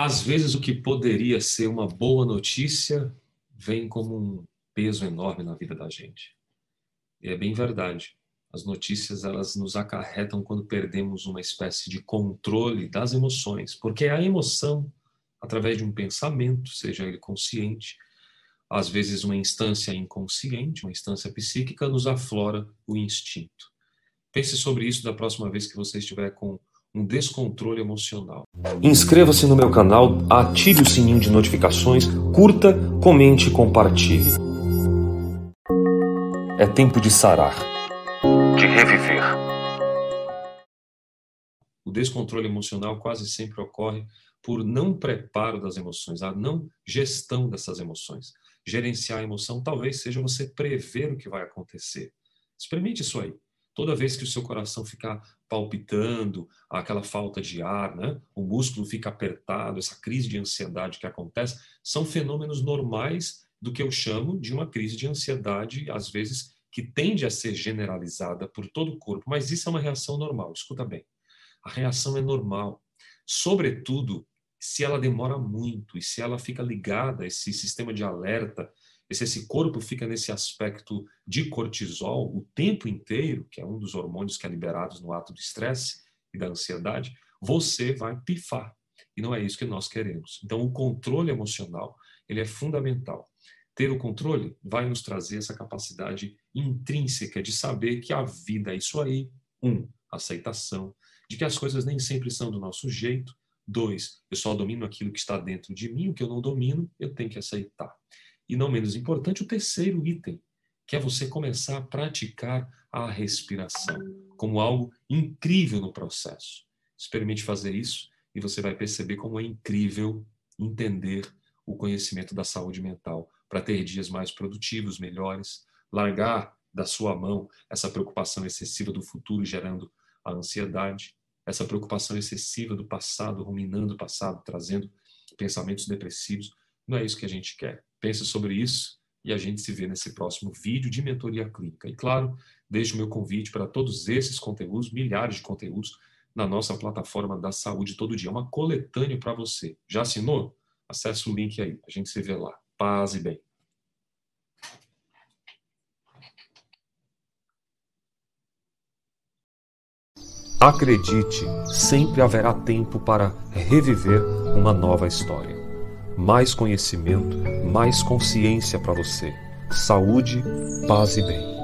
Às vezes, o que poderia ser uma boa notícia vem como um peso enorme na vida da gente. E é bem verdade. As notícias elas nos acarretam quando perdemos uma espécie de controle das emoções, porque a emoção, através de um pensamento, seja ele consciente, às vezes uma instância inconsciente, uma instância psíquica, nos aflora o instinto. Pense sobre isso da próxima vez que você estiver com um descontrole emocional. Inscreva-se no meu canal, ative o sininho de notificações, curta, comente e compartilhe. É tempo de sarar, de reviver. O descontrole emocional quase sempre ocorre por não preparo das emoções, a não gestão dessas emoções. Gerenciar a emoção talvez seja você prever o que vai acontecer. Experimente isso aí. Toda vez que o seu coração ficar palpitando, aquela falta de ar, né? o músculo fica apertado, essa crise de ansiedade que acontece, são fenômenos normais do que eu chamo de uma crise de ansiedade, às vezes que tende a ser generalizada por todo o corpo, mas isso é uma reação normal, escuta bem. A reação é normal, sobretudo se ela demora muito e se ela fica ligada a esse sistema de alerta se esse corpo fica nesse aspecto de cortisol o tempo inteiro, que é um dos hormônios que é liberado no ato do estresse e da ansiedade, você vai pifar. E não é isso que nós queremos. Então, o controle emocional, ele é fundamental. Ter o controle vai nos trazer essa capacidade intrínseca de saber que a vida é isso aí. Um, aceitação, de que as coisas nem sempre são do nosso jeito. Dois, eu só domino aquilo que está dentro de mim, o que eu não domino, eu tenho que aceitar. E não menos importante, o terceiro item, que é você começar a praticar a respiração como algo incrível no processo. Experimente fazer isso e você vai perceber como é incrível entender o conhecimento da saúde mental para ter dias mais produtivos, melhores, largar da sua mão essa preocupação excessiva do futuro gerando a ansiedade, essa preocupação excessiva do passado, ruminando o passado, trazendo pensamentos depressivos. Não é isso que a gente quer. Pense sobre isso e a gente se vê nesse próximo vídeo de mentoria clínica. E claro, deixo o meu convite para todos esses conteúdos, milhares de conteúdos, na nossa plataforma da saúde todo dia. Uma coletânea para você. Já assinou? Acesse o link aí. A gente se vê lá. Paz e bem. Acredite, sempre haverá tempo para reviver uma nova história mais conhecimento, mais consciência para você. Saúde, paz e bem.